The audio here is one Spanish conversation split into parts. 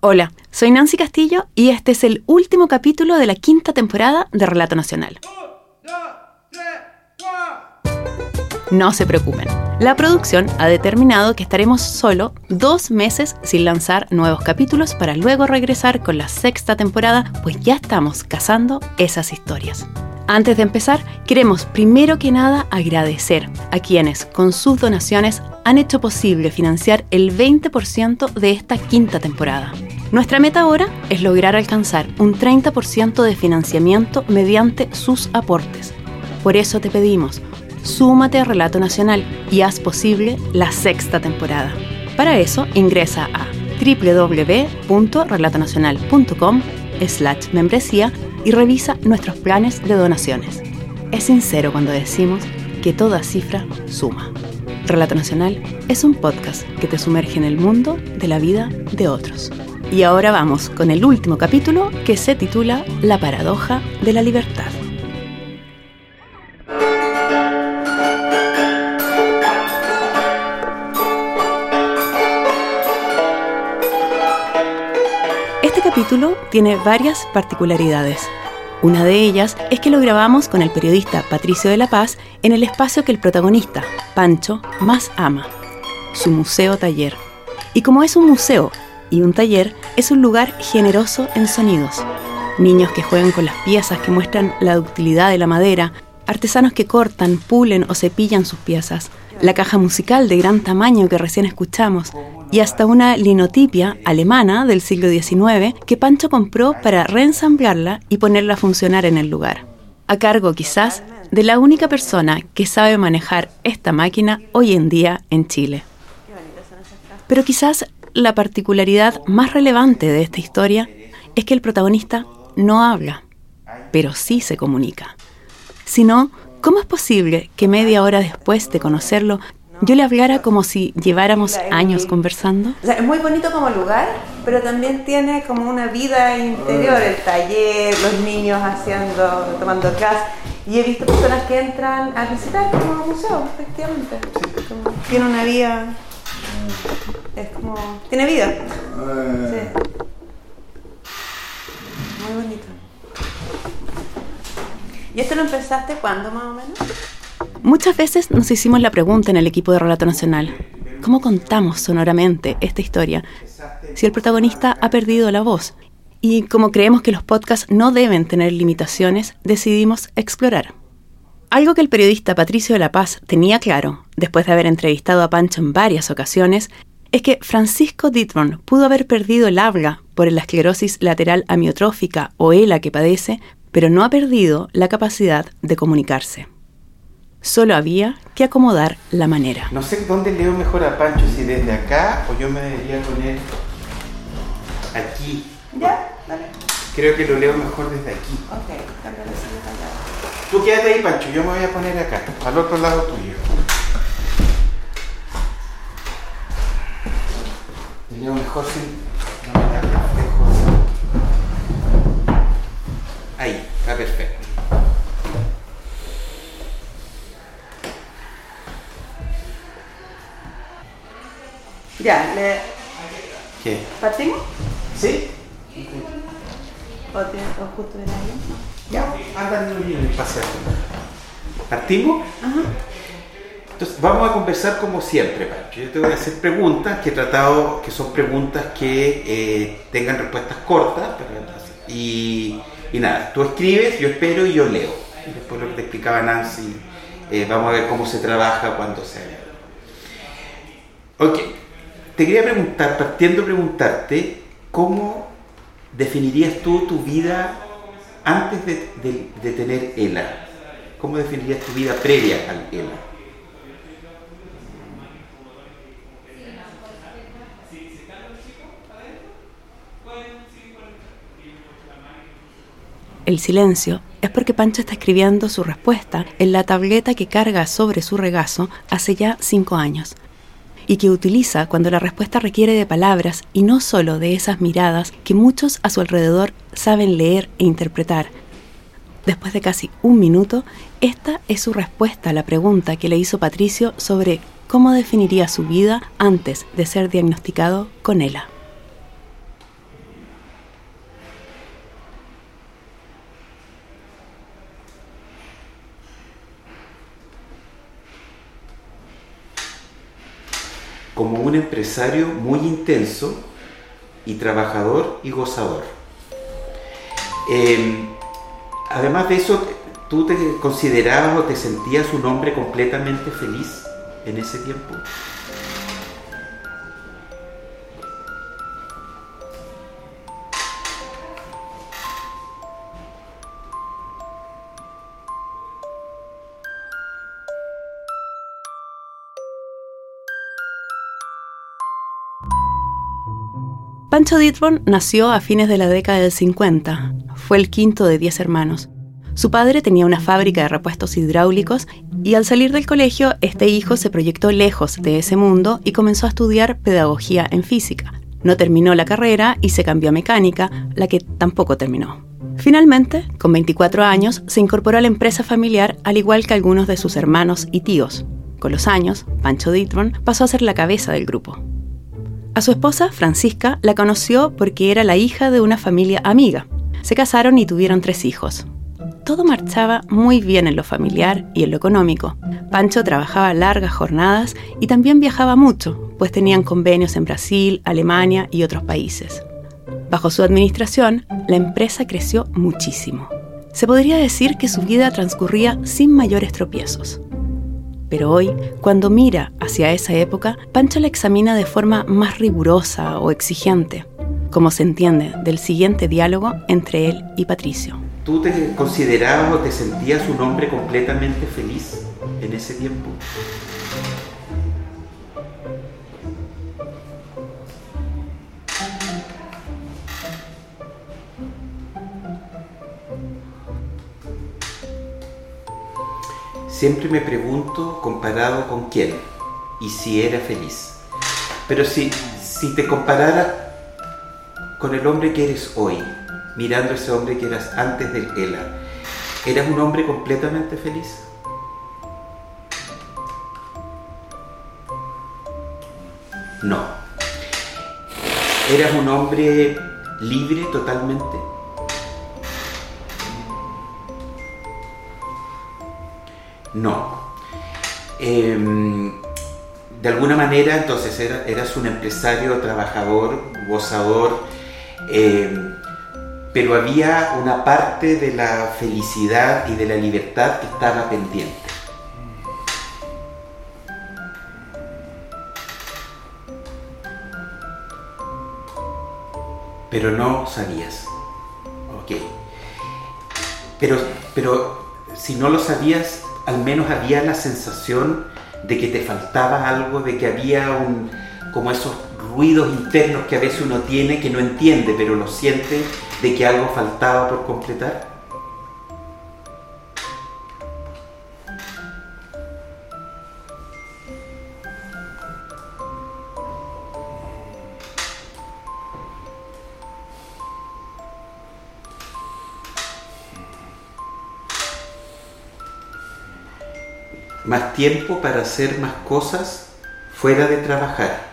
Hola, soy Nancy Castillo y este es el último capítulo de la quinta temporada de Relato Nacional. No se preocupen, la producción ha determinado que estaremos solo dos meses sin lanzar nuevos capítulos para luego regresar con la sexta temporada, pues ya estamos cazando esas historias. Antes de empezar, queremos primero que nada agradecer a quienes con sus donaciones han hecho posible financiar el 20% de esta quinta temporada. Nuestra meta ahora es lograr alcanzar un 30% de financiamiento mediante sus aportes. Por eso te pedimos, súmate a Relato Nacional y haz posible la sexta temporada. Para eso ingresa a www.relatonacional.com slash membresía y revisa nuestros planes de donaciones. Es sincero cuando decimos que toda cifra suma. Relato Nacional es un podcast que te sumerge en el mundo de la vida de otros. Y ahora vamos con el último capítulo que se titula La paradoja de la libertad. Capítulo tiene varias particularidades. Una de ellas es que lo grabamos con el periodista Patricio de la Paz en el espacio que el protagonista, Pancho, más ama, su museo taller. Y como es un museo y un taller, es un lugar generoso en sonidos. Niños que juegan con las piezas que muestran la ductilidad de la madera, artesanos que cortan, pulen o cepillan sus piezas, la caja musical de gran tamaño que recién escuchamos, y hasta una linotipia alemana del siglo XIX que Pancho compró para reensamblarla y ponerla a funcionar en el lugar. A cargo quizás de la única persona que sabe manejar esta máquina hoy en día en Chile. Pero quizás la particularidad más relevante de esta historia es que el protagonista no habla, pero sí se comunica. Si no, ¿cómo es posible que media hora después de conocerlo yo le hablara como si lleváramos años conversando. O sea, es muy bonito como lugar, pero también tiene como una vida interior, el taller, los niños haciendo, tomando clases. Y he visto personas que entran a visitar como museo, efectivamente. tiene una vida, es como, tiene vida. Sí. Muy bonito. ¿Y esto lo empezaste cuándo más o menos? Muchas veces nos hicimos la pregunta en el equipo de Relato Nacional, ¿cómo contamos sonoramente esta historia si el protagonista ha perdido la voz? Y como creemos que los podcasts no deben tener limitaciones, decidimos explorar. Algo que el periodista Patricio de la Paz tenía claro, después de haber entrevistado a Pancho en varias ocasiones, es que Francisco Ditron pudo haber perdido el habla por la esclerosis lateral amiotrófica o ELA que padece, pero no ha perdido la capacidad de comunicarse. Solo había que acomodar la manera. No sé dónde leo mejor a Pancho, si desde acá o yo me debería poner aquí. Ya, dale. Creo que lo leo mejor desde aquí. Ok, allá. Tú quédate ahí, Pancho, yo me voy a poner acá, al otro lado tuyo. Leo mejor sin. no me da. Ahí, está perfecto. Ya, le... ¿Qué? ¿Partimos? ¿Sí? ¿O, te, o justo ahí? Ya, en el paseo. ¿Partimos? Entonces, vamos a conversar como siempre, Pancho. Yo te voy a hacer preguntas que he tratado, que son preguntas que eh, tengan respuestas cortas. pero- y, y nada, tú escribes, yo espero y yo leo. Y después lo que te explicaba Nancy, eh, vamos a ver cómo se trabaja cuando se lee. Ok, te quería preguntar, partiendo preguntarte, ¿cómo definirías tú tu vida antes de, de- de tener ELA? ¿Cómo definirías tu vida previa al ELA? El silencio es porque Pancho está escribiendo su respuesta en la tableta que carga sobre su regazo hace ya cinco años y que utiliza cuando la respuesta requiere de palabras y no solo de esas miradas que muchos a su alrededor saben leer e interpretar. Después de casi un minuto, esta es su respuesta a la pregunta que le hizo Patricio sobre cómo definiría su vida antes de ser diagnosticado con ELA. Como un empresario muy intenso y trabajador y gozador. Em, además de eso, ¿tú te considerabas o te sentías un hombre completamente feliz en ese tiempo? Pancho Ditborn nació a fines de la década del 50. Fue el quinto de diez hermanos. Su padre tenía una fábrica de repuestos hidráulicos y al salir del colegio este hijo se proyectó lejos de ese mundo y comenzó a estudiar pedagogía en física. No terminó la carrera y se cambió a mecánica, la que tampoco terminó. Finalmente, con 24 años, se incorporó a la empresa familiar al igual que algunos de sus hermanos y tíos. Con los años, Pancho Ditborn pasó a ser la cabeza del grupo. A su esposa, Francisca, la conoció porque era la hija de una familia amiga. Se casaron y tuvieron tres hijos. Todo marchaba muy bien en lo familiar y en lo económico. Pancho trabajaba largas jornadas y también viajaba mucho, pues tenían convenios en Brasil, Alemania y otros países. Bajo su administración, la empresa creció muchísimo. Se podría decir que su vida transcurría sin mayores tropiezos. Pero hoy, cuando mira hacia esa época, Pancho la examina de forma más rigurosa o exigente, como se entiende del siguiente diálogo entre él y Patricio. ¿Tú te considerabas o te sentías un hombre completamente feliz en ese tiempo? Siempre me pregunto comparado con quién y si era feliz. Pero si, si te comparara con el hombre que eres hoy, mirando ese hombre que eras antes de él, ¿eras un hombre completamente feliz? No. ¿Eras un hombre libre totalmente? No. Em, de alguna manera, entonces eras un empresario, trabajador, gozador, em, pero había una parte de la felicidad y de la libertad que estaba pendiente. Pero no sabías. Ok. Pero, pero si no lo sabías, al menos había la sensación de que te faltaba algo, de que había un, como esos ruidos internos que a veces uno tiene que no entiende, pero lo siente de que algo faltaba por completar? Más tiempo para hacer más cosas fuera de trabajar.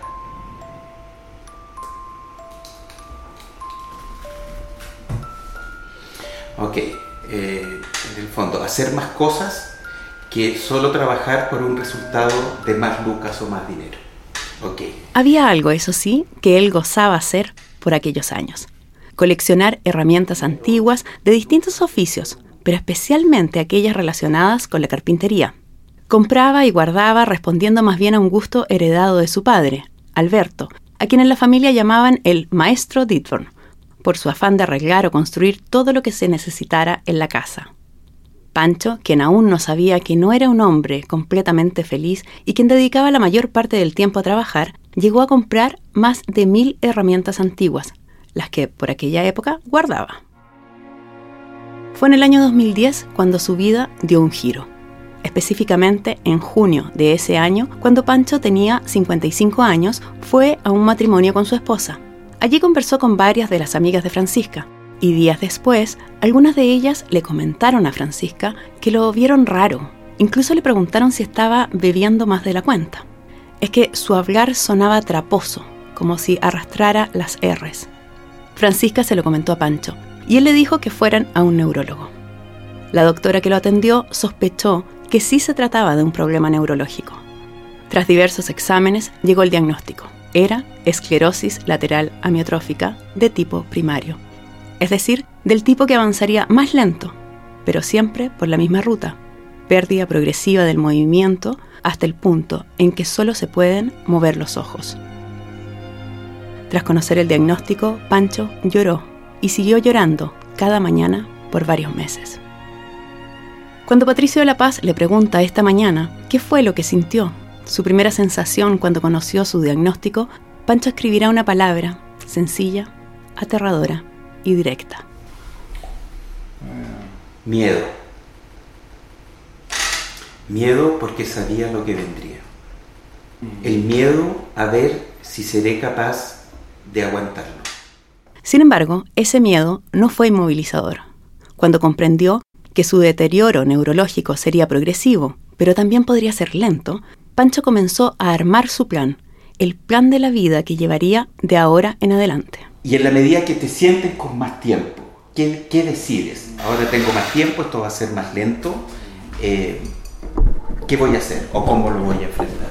Ok, eh, en el fondo, hacer más cosas que solo trabajar por un resultado de más lucas o más dinero. Ok. Había algo, eso sí, que él gozaba hacer por aquellos años. Coleccionar herramientas antiguas de distintos oficios, pero especialmente aquellas relacionadas con la carpintería. Compraba y guardaba respondiendo más bien a un gusto heredado de su padre, Alberto, a quien en la familia llamaban el maestro Ditborn, por su afán de arreglar o construir todo lo que se necesitara en la casa. Pancho, quien aún no sabía que no era un hombre completamente feliz y quien dedicaba la mayor parte del tiempo a trabajar, llegó a comprar más de mil herramientas antiguas, las que por aquella época guardaba. Fue en el año 2010 cuando su vida dio un giro específicamente en junio de ese año, cuando Pancho tenía 55 años, fue a un matrimonio con su esposa. Allí conversó con varias de las amigas de Francisca, y días después, algunas de ellas le comentaron a Francisca que lo vieron raro. Incluso le preguntaron si estaba bebiendo más de la cuenta. Es que su hablar sonaba traposo, como si arrastrara las R's. Francisca se lo comentó a Pancho, y él le dijo que fueran a un neurólogo. La doctora que lo atendió sospechó que sí se trataba de un problema neurológico. Tras diversos exámenes, llegó el diagnóstico. Era esclerosis lateral amiotrófica de tipo primario, es decir, del tipo que avanzaría más lento, pero siempre por la misma ruta, pérdida progresiva del movimiento hasta el punto en que solo se pueden mover los ojos. Tras conocer el diagnóstico, Pancho lloró y siguió llorando cada mañana por varios meses. Cuando Patricio de la Paz le pregunta esta mañana qué fue lo que sintió, su primera sensación cuando conoció su diagnóstico, Pancho escribirá una palabra sencilla, aterradora y directa. Miedo. Miedo porque sabía lo que vendría. El miedo a ver si seré capaz de aguantarlo. Sin embargo, ese miedo no fue inmovilizador. Cuando comprendió que su deterioro neurológico sería progresivo, pero también podría ser lento, Pancho comenzó a armar su plan, el plan de la vida que llevaría de ahora en adelante. Y en la medida que te sientes con más tiempo, ¿qué, qué decides? Ahora tengo más tiempo, esto va a ser más lento. eh, ¿Qué voy a hacer o cómo lo voy a enfrentar?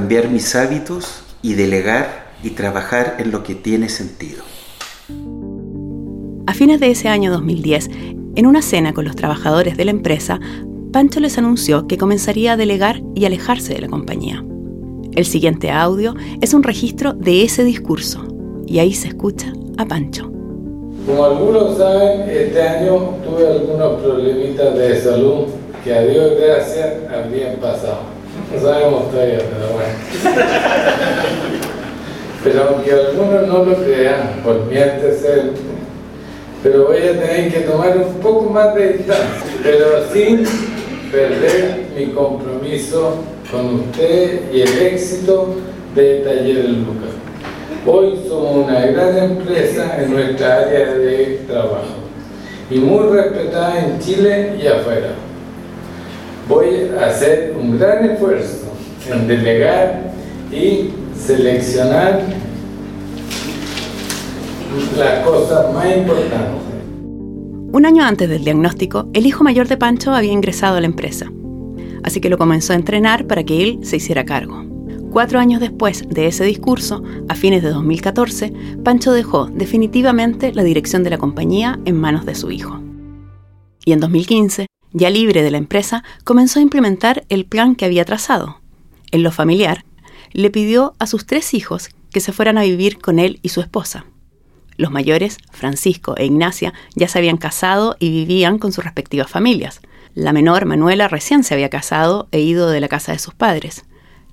Cambiar mis hábitos y delegar y trabajar en lo que tiene sentido. A fines de ese año 2010, en una cena con los trabajadores de la empresa, Pancho les anunció que comenzaría a delegar y alejarse de la compañía. El siguiente audio es un registro de ese discurso, y ahí se escucha a Pancho. Como algunos saben, este año tuve algunos problemitas de salud que a Dios gracias habrían pasado. No sabemos todavía, pero bueno. Pero aunque algunos no lo crean por mi antecedente, pero voy a tener que tomar un poco más de distancia, pero sin perder mi compromiso con usted y el éxito de Taller El Lucas. Hoy somos una gran empresa en nuestra área de trabajo y muy respetada en Chile y afuera. Voy a hacer un gran esfuerzo en delegar y seleccionar las cosas más importantes. Un año antes del diagnóstico, el hijo mayor de Pancho había ingresado a la empresa, así que lo comenzó a entrenar para que él se hiciera cargo. Cuatro años después de ese discurso, a fines de 2014, Pancho dejó definitivamente la dirección de la compañía en manos de su hijo. Y en 2015, ya libre de la empresa, comenzó a implementar el plan que había trazado. En lo familiar, le pidió a sus tres hijos que se fueran a vivir con él y su esposa. Los mayores, Francisco e Ignacia, ya se habían casado y vivían con sus respectivas familias. La menor, Manuela, recién se había casado e ido de la casa de sus padres.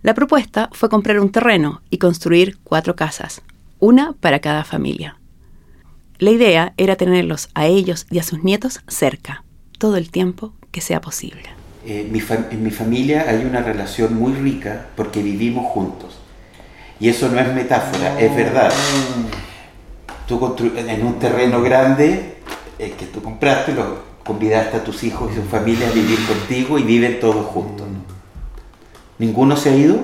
La propuesta fue comprar un terreno y construir cuatro casas, una para cada familia. La idea era tenerlos a ellos y a sus nietos cerca, todo el tiempo que sea posible. Eh, en mi familia hay una relación muy rica porque vivimos juntos. Y eso no es metáfora, es verdad. Tú en un terreno grande eh, que tú compraste, lo convidaste a tus hijos y su familia a vivir contigo y viven todos juntos. ¿Ninguno se ha ido?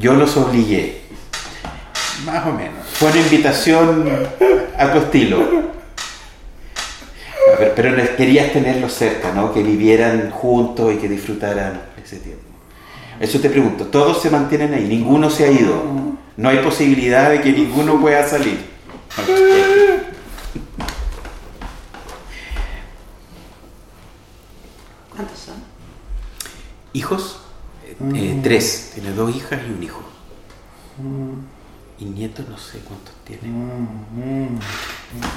Yo los obligué. Más o menos. Fue una invitación a tu estilo. A ver, pero querías tenerlos cerca, ¿no? Que vivieran juntos y que disfrutaran ese tiempo. Eso te pregunto, todos se mantienen ahí, ninguno se ha ido. No hay posibilidad de que ninguno pueda salir. ¿Cuántos son? ¿Hijos? Eh, tres. Tiene dos hijas y un hijo. Y nietos no sé cuántos tiene.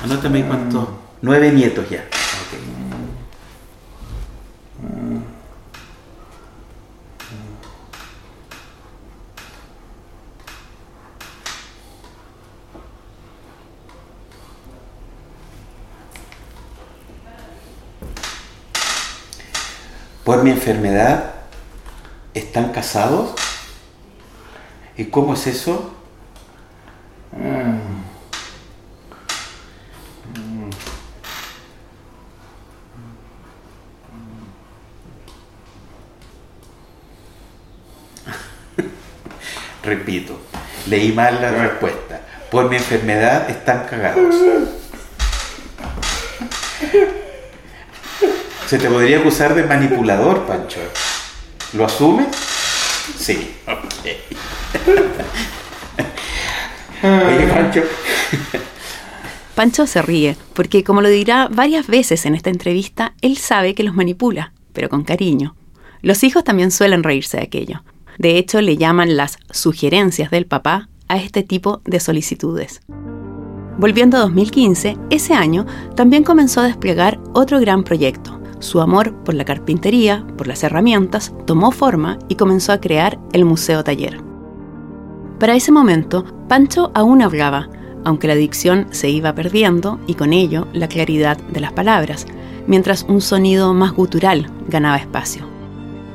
Anótame ahí cuántos. Nueve nietos ya. Por mi enfermedad, ¿están casados? ¿Y cómo es eso? Repito, leí mal la respuesta. Por mi enfermedad están cagados. Se te podría acusar de manipulador, Pancho. ¿Lo asumes? Sí, ok. Oye, Pancho. Pancho se ríe, porque como lo dirá varias veces en esta entrevista, él sabe que los manipula, pero con cariño. Los hijos también suelen reírse de aquello. De hecho, le llaman las sugerencias del papá a este tipo de solicitudes. Volviendo a 2015, ese año también comenzó a desplegar otro gran proyecto. Su amor por la carpintería, por las herramientas, tomó forma y comenzó a crear el Museo Taller. Para ese momento, Pancho aún hablaba, aunque la dicción se iba perdiendo y con ello la claridad de las palabras, mientras un sonido más gutural ganaba espacio.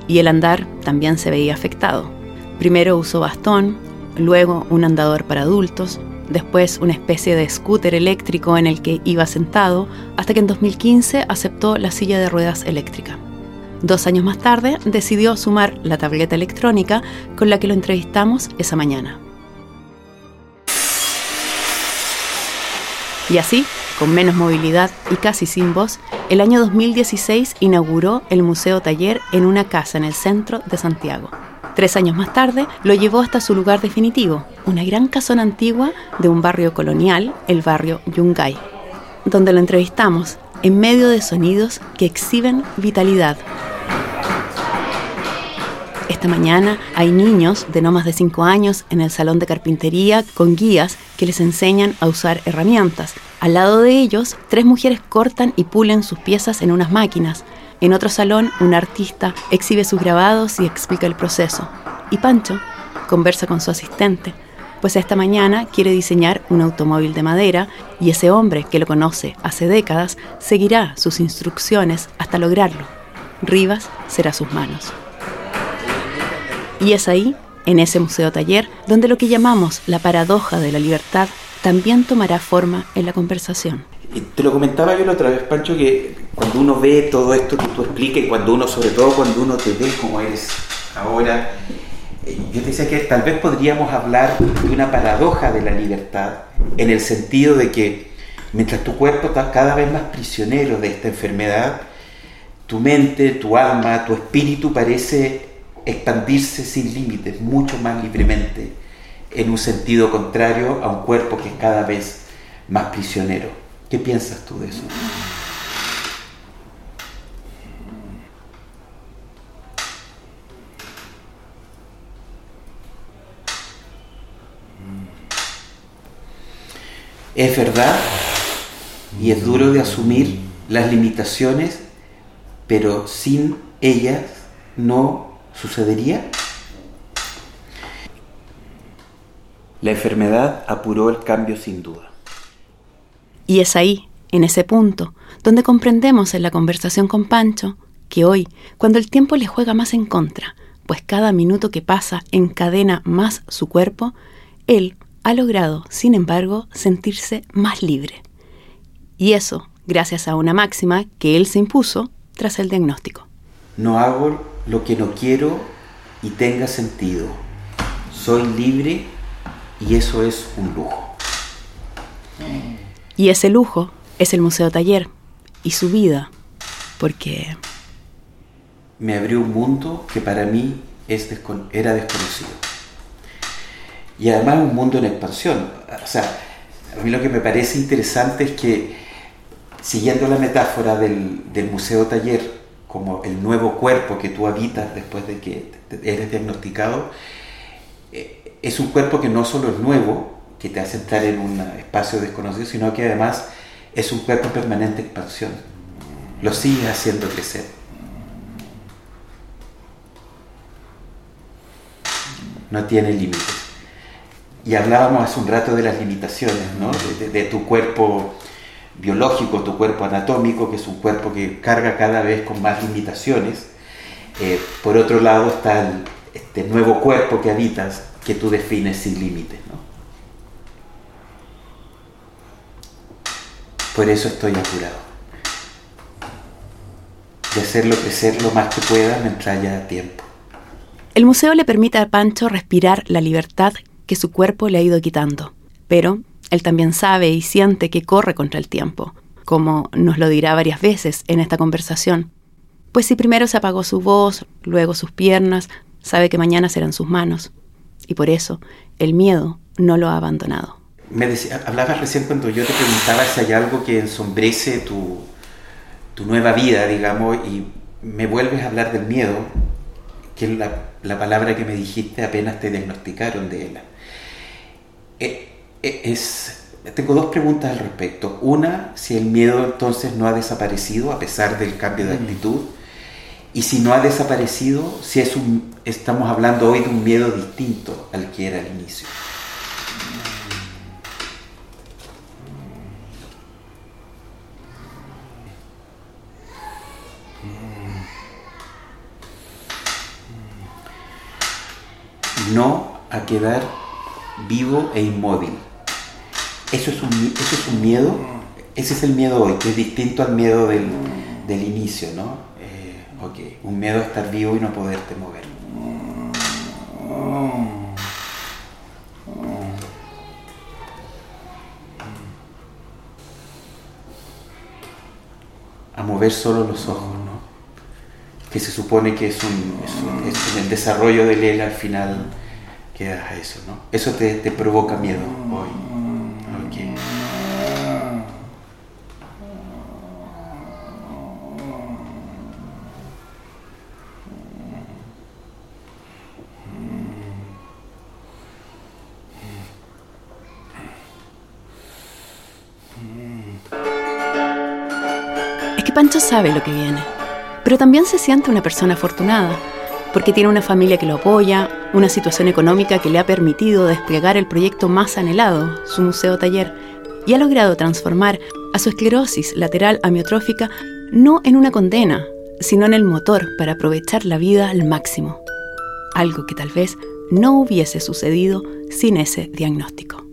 Y el andar también se veía afectado. Primero usó bastón, luego un andador para adultos, después una especie de scooter eléctrico en el que iba sentado, hasta que en 2015 aceptó la silla de ruedas eléctrica. Dos años más tarde decidió sumar la tableta electrónica con la que lo entrevistamos esa mañana. Y así, con menos movilidad y casi sin voz, el año 2016 inauguró el Museo Taller en una casa en el centro de Santiago. Tres años más tarde lo llevó hasta su lugar definitivo, una gran casona antigua de un barrio colonial, el barrio Yungay, donde lo entrevistamos en medio de sonidos que exhiben vitalidad. Esta mañana hay niños de no más de 5 años en el salón de carpintería con guías que les enseñan a usar herramientas. Al lado de ellos, tres mujeres cortan y pulen sus piezas en unas máquinas. En otro salón, un artista exhibe sus grabados y explica el proceso. Y Pancho conversa con su asistente, pues esta mañana quiere diseñar un automóvil de madera y ese hombre que lo conoce hace décadas seguirá sus instrucciones hasta lograrlo. Rivas será sus manos. Y es ahí, en ese museo taller, donde lo que llamamos la paradoja de la libertad también tomará forma en la conversación. Te lo comentaba yo la otra vez, Pancho, que cuando uno ve todo esto que tú explicas y cuando uno, sobre todo cuando uno te ve como eres ahora, eh, yo te decía que tal vez podríamos hablar de una paradoja de la libertad en el sentido de que mientras tu cuerpo está cada vez más prisionero de esta enfermedad, tu mente, tu alma, tu espíritu parece expandirse sin límites, mucho más libremente, en un sentido contrario a un cuerpo que es cada vez más prisionero. ¿Qué piensas tú de eso? Es verdad y es duro de asumir las limitaciones, pero sin ellas no sucedería. La enfermedad apuró el cambio sin duda. Y es ahí, en ese punto, donde comprendemos en la conversación con Pancho que hoy, cuando el tiempo le juega más en contra, pues cada minuto que pasa encadena más su cuerpo, él ha logrado, sin embargo, sentirse más libre. Y eso gracias a una máxima que él se impuso tras el diagnóstico. No hago lo que no quiero y tenga sentido. Soy libre y eso es un lujo. Y ese lujo es el Museo Taller y su vida, porque Me abrió un mundo que para mí es era desconocido. Y además un mundo en expansión. O sea, A mí lo que me parece interesante es que, siguiendo la metáfora del, museo taller como el nuevo cuerpo que tú habitas después de que eres diagnosticado, eh, es un cuerpo que no solo es nuevo, que te hace entrar en un espacio desconocido, sino que además es un cuerpo en permanente expansión. Lo sigue haciendo crecer. No tiene límites. Y hablábamos hace un rato de las limitaciones, ¿no? de, tu cuerpo biológico, tu cuerpo anatómico, que es un cuerpo que carga cada vez con más limitaciones. Eh, por otro lado está este nuevo cuerpo que habitas, que tú defines sin límites. ¿no? Por eso estoy apurado. De hacerlo crecer lo más que pueda mientras haya tiempo. El museo le permite a Pancho respirar la libertad que su cuerpo le ha ido quitando. Pero él también sabe y siente que corre contra el tiempo, como nos lo dirá varias veces en esta conversación. Pues si primero se apagó su voz, luego sus piernas, sabe que mañana serán sus manos. Y por eso el miedo no lo ha abandonado. Me decía, hablabas recién cuando yo te preguntaba si hay algo que ensombrece tu, tu nueva vida, digamos, y me vuelves a hablar del miedo, que es la, la palabra que me dijiste apenas te diagnosticaron de él. Eh, eh, es, tengo dos preguntas al respecto. Una, si el miedo entonces no ha desaparecido a pesar del cambio de mm. actitud. Y si no ha desaparecido, si es un, estamos hablando hoy de un miedo distinto al que era al inicio. No a quedar vivo e inmóvil. Eso es un, eso es un miedo, ese es el miedo hoy, que es distinto al miedo del, del inicio, ¿no? Eh, ok, un miedo a estar vivo y no poderte mover. A mover solo los ojos. Que se supone que es, un, es, el desarrollo del él al final quedas a eso, ¿no? Eso te, te provoca miedo hoy. Okay. Es que Pancho sabe lo que viene, pero también se siente una persona afortunada porque tiene una familia que lo apoya, una situación económica que le ha permitido desplegar el proyecto más anhelado, su museo taller, y ha logrado transformar a su esclerosis lateral amiotrófica no en una condena, sino en el motor para aprovechar la vida al máximo, algo que tal vez no hubiese sucedido sin ese diagnóstico.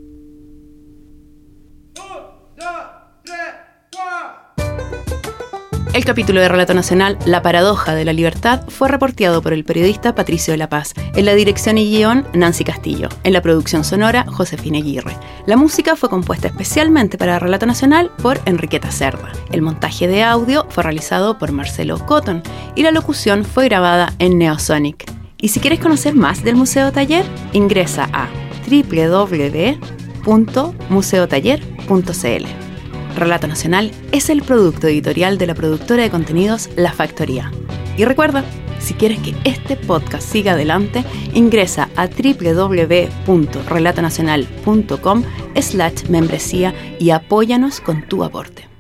El capítulo de Relato Nacional, La paradoja de la libertad, fue reporteado por el periodista Patricio de la Paz. En la dirección y guion, Nancy Castillo. En la producción sonora, Josefina Aguirre. La música fue compuesta especialmente para Relato Nacional por Enriqueta Cerda. El montaje de audio fue realizado por Marcelo Cotton y la locución fue grabada en Neosonic. Y si quieres conocer más del Museo Taller, ingresa a www.museotaller.cl. Relato Nacional es el producto editorial de la productora de contenidos La Factoría. Y recuerda, si quieres que este podcast siga adelante, ingresa a www.relatonacional.com slash membresía y apóyanos con tu aporte.